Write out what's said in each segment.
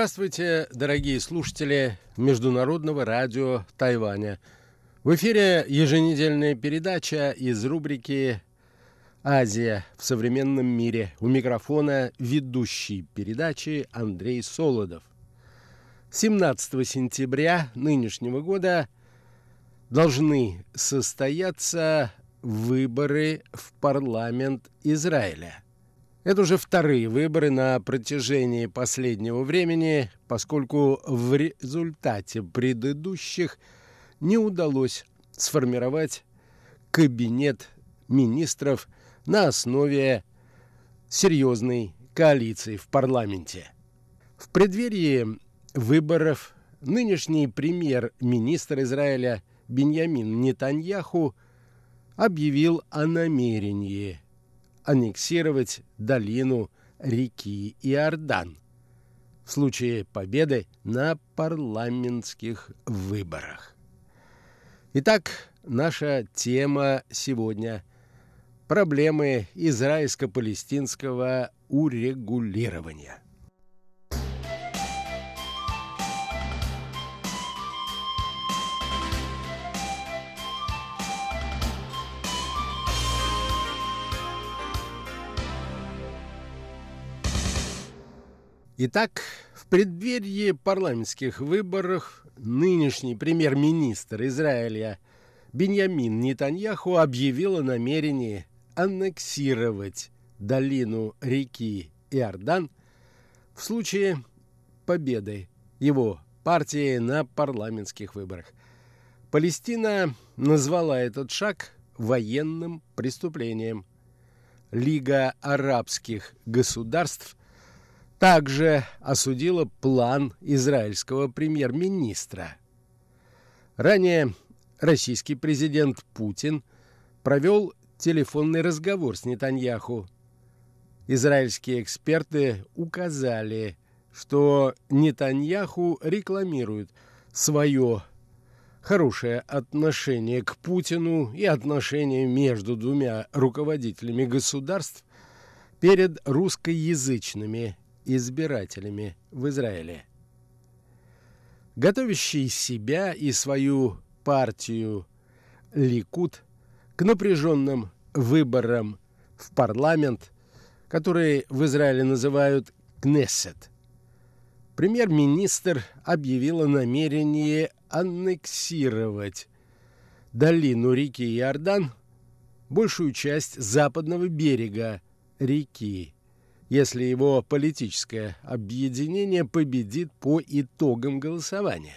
Здравствуйте, дорогие слушатели Международного радио Тайваня. В эфире еженедельная передача из рубрики «Азия в современном мире». У микрофона ведущий передачи Андрей Солодов. 17 сентября нынешнего года должны состояться выборы в парламент Израиля – это уже вторые выборы на протяжении последнего времени, поскольку в результате предыдущих не удалось сформировать кабинет министров на основе серьезной коалиции в парламенте. В преддверии выборов нынешний премьер-министр Израиля Беньямин Нетаньяху объявил о намерении аннексировать долину реки Иордан в случае победы на парламентских выборах. Итак, наша тема сегодня – проблемы израильско-палестинского урегулирования – Итак, в преддверии парламентских выборов нынешний премьер-министр Израиля Беньямин Нетаньяху объявил о намерении аннексировать долину реки Иордан в случае победы его партии на парламентских выборах. Палестина назвала этот шаг военным преступлением. Лига арабских государств также осудила план израильского премьер-министра. Ранее российский президент Путин провел телефонный разговор с Нетаньяху. Израильские эксперты указали, что Нетаньяху рекламирует свое хорошее отношение к Путину и отношение между двумя руководителями государств перед русскоязычными избирателями в Израиле. Готовящий себя и свою партию Ликут к напряженным выборам в парламент, которые в Израиле называют Кнессет, премьер-министр объявил о намерении аннексировать долину реки Иордан, большую часть западного берега реки если его политическое объединение победит по итогам голосования.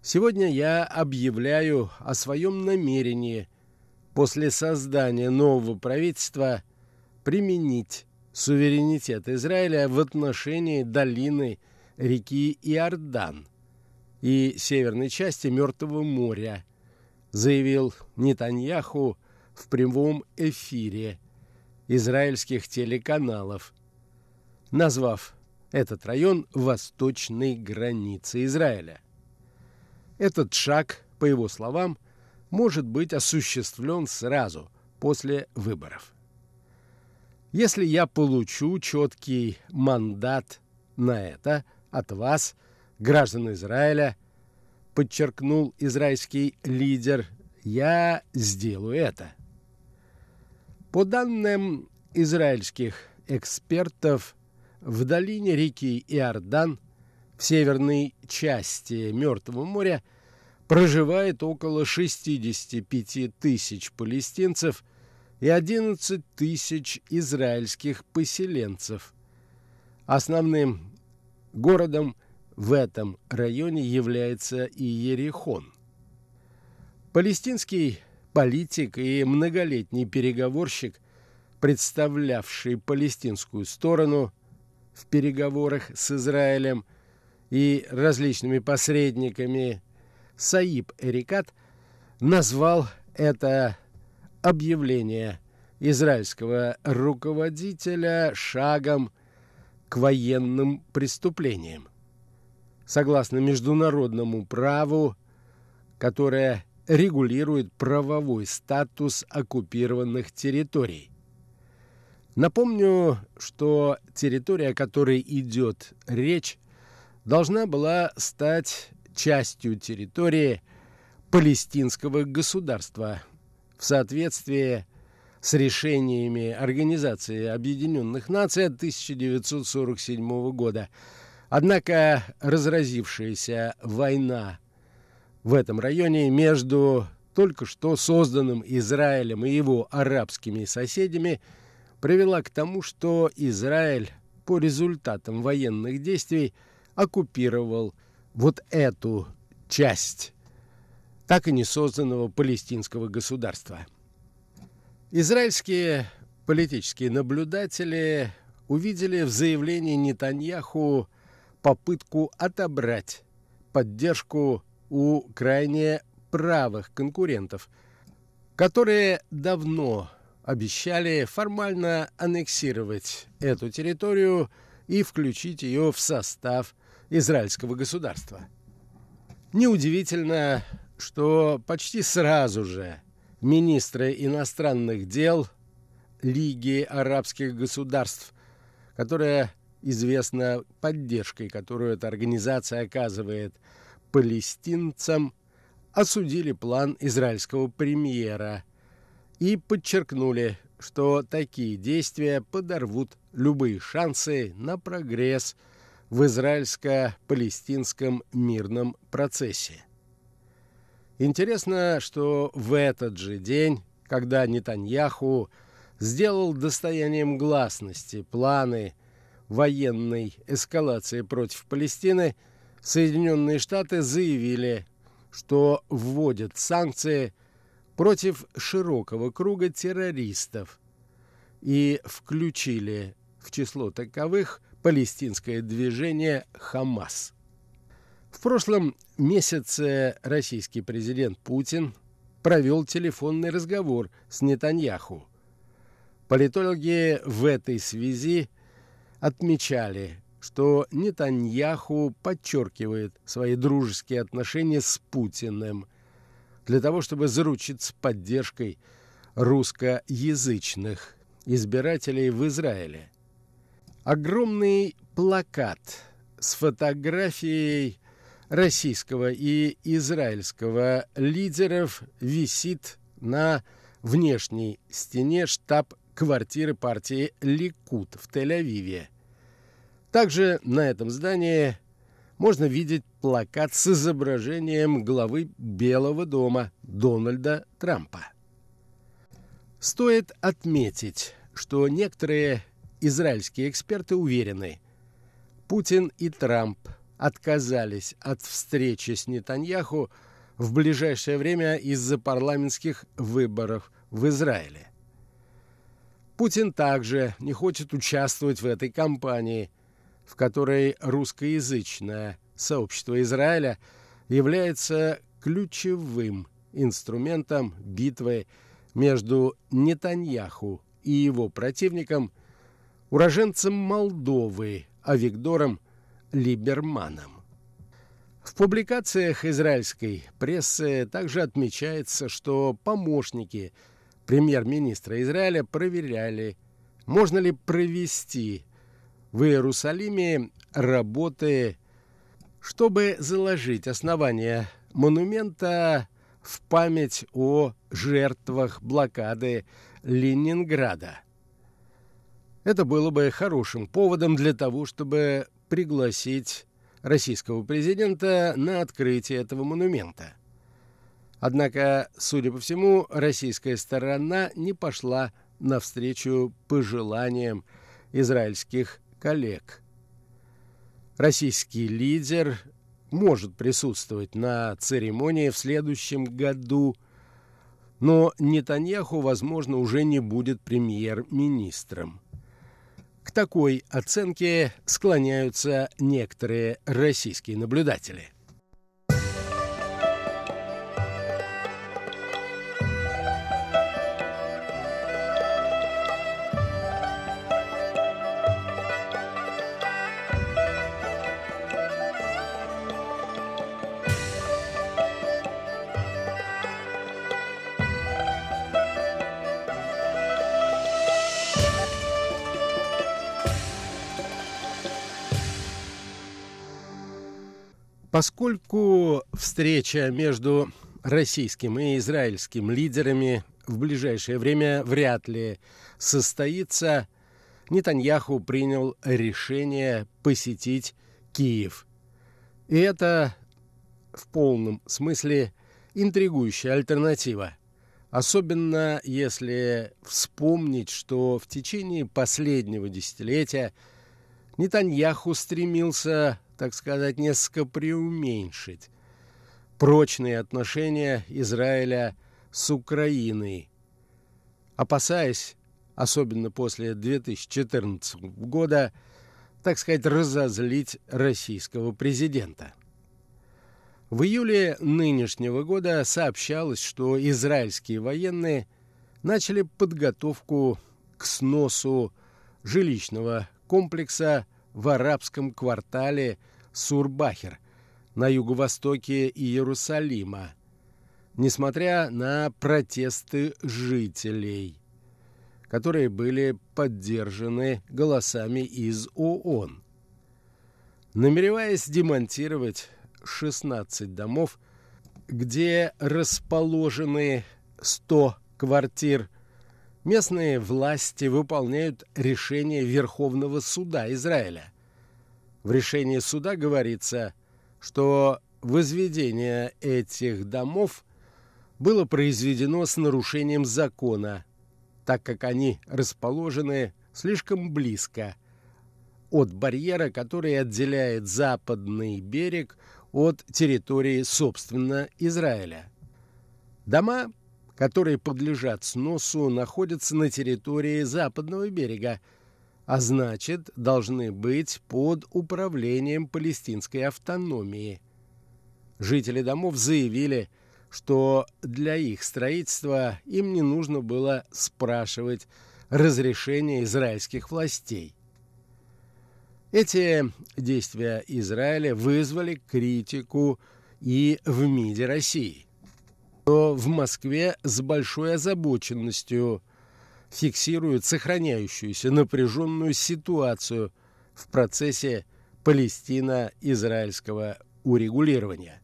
Сегодня я объявляю о своем намерении после создания нового правительства применить суверенитет Израиля в отношении долины реки Иордан и северной части Мертвого моря, заявил Нетаньяху в прямом эфире – израильских телеканалов, назвав этот район восточной границей Израиля. Этот шаг, по его словам, может быть осуществлен сразу после выборов. Если я получу четкий мандат на это от вас, граждан Израиля, подчеркнул израильский лидер, я сделаю это. По данным израильских экспертов, в долине реки Иордан, в северной части Мертвого моря, проживает около 65 тысяч палестинцев и 11 тысяч израильских поселенцев. Основным городом в этом районе является Иерихон. Палестинский политик и многолетний переговорщик, представлявший палестинскую сторону в переговорах с Израилем и различными посредниками, Саиб Эрикат назвал это объявление израильского руководителя шагом к военным преступлениям. Согласно международному праву, которое регулирует правовой статус оккупированных территорий. Напомню, что территория, о которой идет речь, должна была стать частью территории палестинского государства в соответствии с решениями Организации Объединенных Наций 1947 года. Однако разразившаяся война в этом районе между только что созданным Израилем и его арабскими соседями привела к тому, что Израиль по результатам военных действий оккупировал вот эту часть так и не созданного палестинского государства. Израильские политические наблюдатели увидели в заявлении Нетаньяху попытку отобрать поддержку у крайне правых конкурентов, которые давно обещали формально аннексировать эту территорию и включить ее в состав израильского государства. Неудивительно, что почти сразу же министры иностранных дел Лиги арабских государств, которая известна поддержкой, которую эта организация оказывает палестинцам, осудили план израильского премьера и подчеркнули, что такие действия подорвут любые шансы на прогресс в израильско-палестинском мирном процессе. Интересно, что в этот же день, когда Нетаньяху сделал достоянием гласности планы военной эскалации против Палестины, Соединенные Штаты заявили, что вводят санкции против широкого круга террористов и включили в число таковых палестинское движение «Хамас». В прошлом месяце российский президент Путин провел телефонный разговор с Нетаньяху. Политологи в этой связи отмечали, что Нетаньяху подчеркивает свои дружеские отношения с Путиным для того, чтобы заручиться поддержкой русскоязычных избирателей в Израиле. Огромный плакат с фотографией российского и израильского лидеров висит на внешней стене штаб-квартиры партии «Ликут» в Тель-Авиве. Также на этом здании можно видеть плакат с изображением главы Белого дома Дональда Трампа. Стоит отметить, что некоторые израильские эксперты уверены, Путин и Трамп – отказались от встречи с Нетаньяху в ближайшее время из-за парламентских выборов в Израиле. Путин также не хочет участвовать в этой кампании, в которой русскоязычное сообщество Израиля является ключевым инструментом битвы между Нетаньяху и его противником, уроженцем Молдовы Авигдором Либерманом. В публикациях израильской прессы также отмечается, что помощники премьер-министра Израиля проверяли, можно ли провести в Иерусалиме работы, чтобы заложить основание монумента в память о жертвах блокады Ленинграда. Это было бы хорошим поводом для того, чтобы пригласить российского президента на открытие этого монумента. Однако, судя по всему, российская сторона не пошла навстречу пожеланиям израильских коллег. Российский лидер может присутствовать на церемонии в следующем году, но Нетаньяху, возможно, уже не будет премьер-министром. К такой оценке склоняются некоторые российские наблюдатели. Поскольку встреча между российским и израильским лидерами в ближайшее время вряд ли состоится, Нетаньяху принял решение посетить Киев. И это в полном смысле интригующая альтернатива. Особенно если вспомнить, что в течение последнего десятилетия Нетаньяху стремился, так сказать, несколько преуменьшить прочные отношения Израиля с Украиной, опасаясь, особенно после 2014 года, так сказать, разозлить российского президента. В июле нынешнего года сообщалось, что израильские военные начали подготовку к сносу жилищного комплекса в арабском квартале Сурбахер на юго-востоке Иерусалима, несмотря на протесты жителей, которые были поддержаны голосами из ООН. Намереваясь демонтировать 16 домов, где расположены 100 квартир, местные власти выполняют решение Верховного суда Израиля. В решении суда говорится, что возведение этих домов было произведено с нарушением закона, так как они расположены слишком близко от барьера, который отделяет западный берег от территории, собственно, Израиля. Дома, которые подлежат сносу, находятся на территории западного берега, а значит, должны быть под управлением палестинской автономии. Жители домов заявили, что для их строительства им не нужно было спрашивать разрешения израильских властей. Эти действия Израиля вызвали критику и в МИДе России. В Москве с большой озабоченностью фиксируют сохраняющуюся напряженную ситуацию в процессе палестино-израильского урегулирования.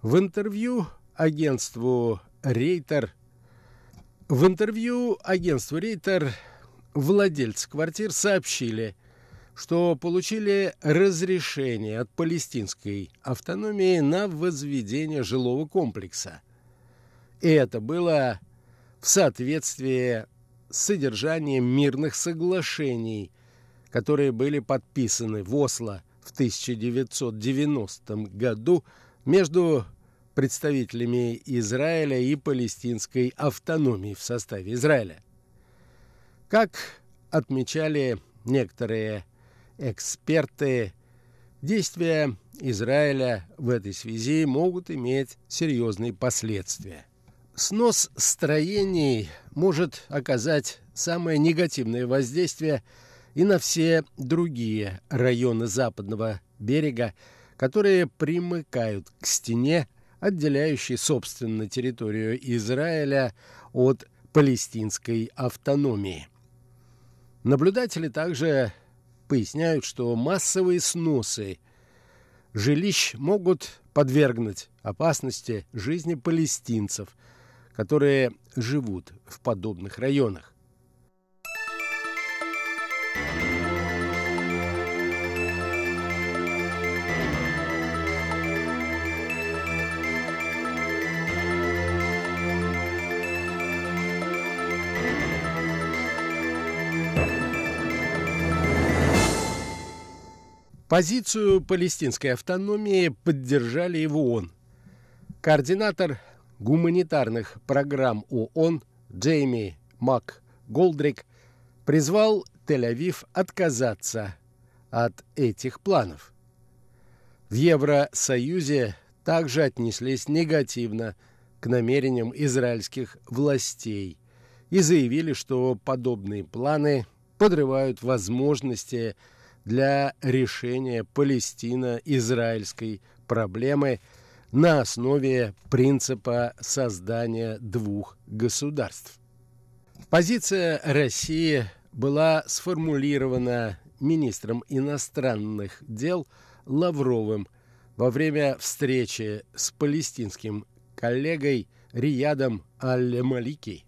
В интервью агентству Рейтер в интервью агентству Рейтер владельцы квартир сообщили – что получили разрешение от палестинской автономии на возведение жилого комплекса. И это было в соответствии с содержанием мирных соглашений, которые были подписаны в Осло в 1990 году между представителями Израиля и палестинской автономии в составе Израиля. Как отмечали некоторые эксперты, действия Израиля в этой связи могут иметь серьезные последствия. Снос строений может оказать самое негативное воздействие и на все другие районы западного берега, которые примыкают к стене, отделяющей, собственно, территорию Израиля от палестинской автономии. Наблюдатели также поясняют, что массовые сносы жилищ могут подвергнуть опасности жизни палестинцев, которые живут в подобных районах. Позицию палестинской автономии поддержали и в ООН. Координатор гуманитарных программ ООН Джейми Мак Голдрик призвал Тель-Авив отказаться от этих планов. В Евросоюзе также отнеслись негативно к намерениям израильских властей и заявили, что подобные планы подрывают возможности для решения палестино-израильской проблемы на основе принципа создания двух государств. Позиция России была сформулирована министром иностранных дел Лавровым во время встречи с палестинским коллегой Риядом Аль-Малики.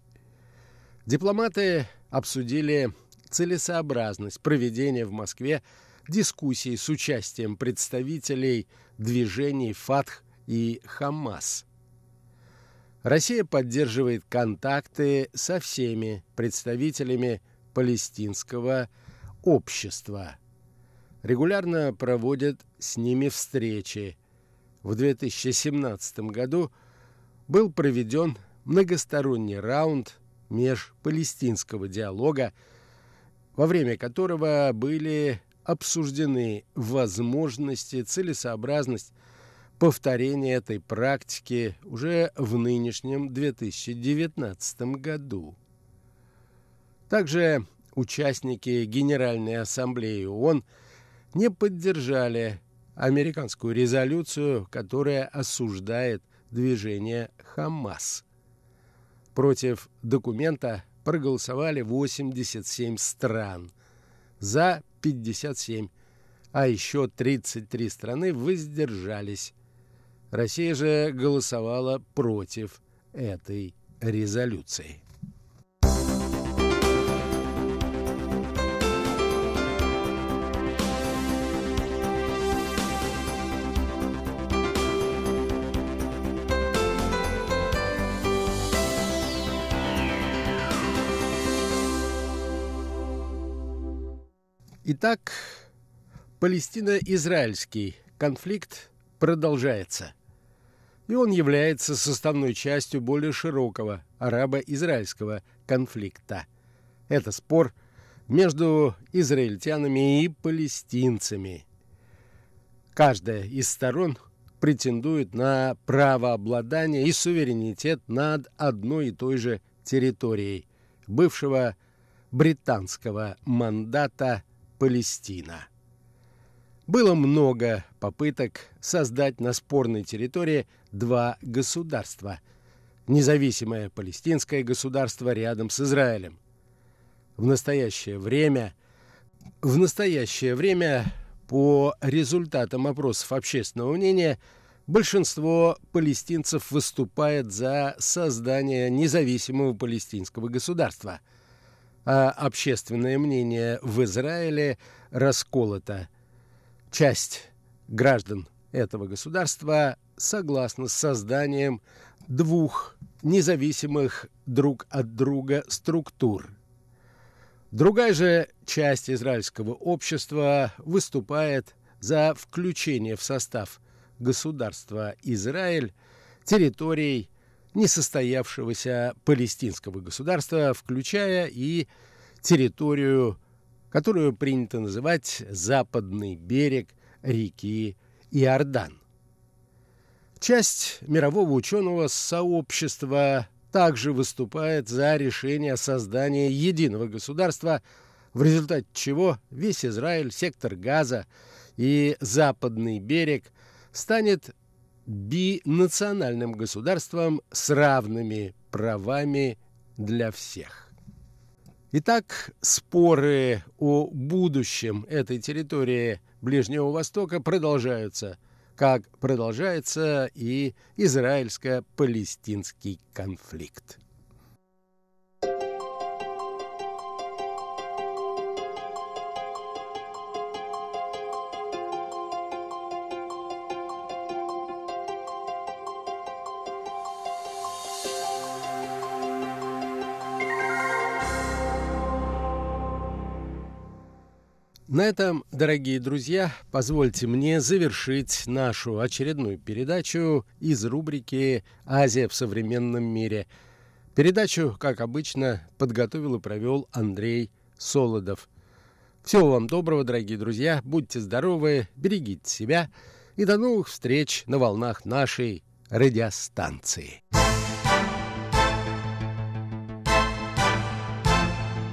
Дипломаты обсудили целесообразность проведения в Москве дискуссий с участием представителей движений «Фатх» и «Хамас». Россия поддерживает контакты со всеми представителями палестинского общества. Регулярно проводят с ними встречи. В 2017 году был проведен многосторонний раунд межпалестинского диалога, во время которого были обсуждены возможности, целесообразность повторения этой практики уже в нынешнем 2019 году. Также участники Генеральной Ассамблеи ООН не поддержали американскую резолюцию, которая осуждает движение «Хамас». Против документа проголосовали 87 стран, за 57, а еще 33 страны воздержались. Россия же голосовала против этой резолюции. Итак, Палестино-израильский конфликт продолжается. И он является составной частью более широкого арабо-израильского конфликта. Это спор между израильтянами и палестинцами. Каждая из сторон претендует на право обладания и суверенитет над одной и той же территорией бывшего британского мандата Палестина. Было много попыток создать на спорной территории два государства. Независимое палестинское государство рядом с Израилем. В настоящее время, в настоящее время по результатам опросов общественного мнения большинство палестинцев выступает за создание независимого палестинского государства – а общественное мнение в Израиле расколото. Часть граждан этого государства согласна с созданием двух независимых друг от друга структур. Другая же часть израильского общества выступает за включение в состав государства Израиль территорий несостоявшегося палестинского государства, включая и территорию, которую принято называть западный берег реки Иордан. Часть мирового ученого сообщества также выступает за решение создания единого государства, в результате чего весь Израиль, сектор Газа и западный берег станет бинациональным государством с равными правами для всех. Итак, споры о будущем этой территории Ближнего Востока продолжаются, как продолжается и израильско-палестинский конфликт. На этом, дорогие друзья, позвольте мне завершить нашу очередную передачу из рубрики «Азия в современном мире». Передачу, как обычно, подготовил и провел Андрей Солодов. Всего вам доброго, дорогие друзья, будьте здоровы, берегите себя и до новых встреч на волнах нашей радиостанции.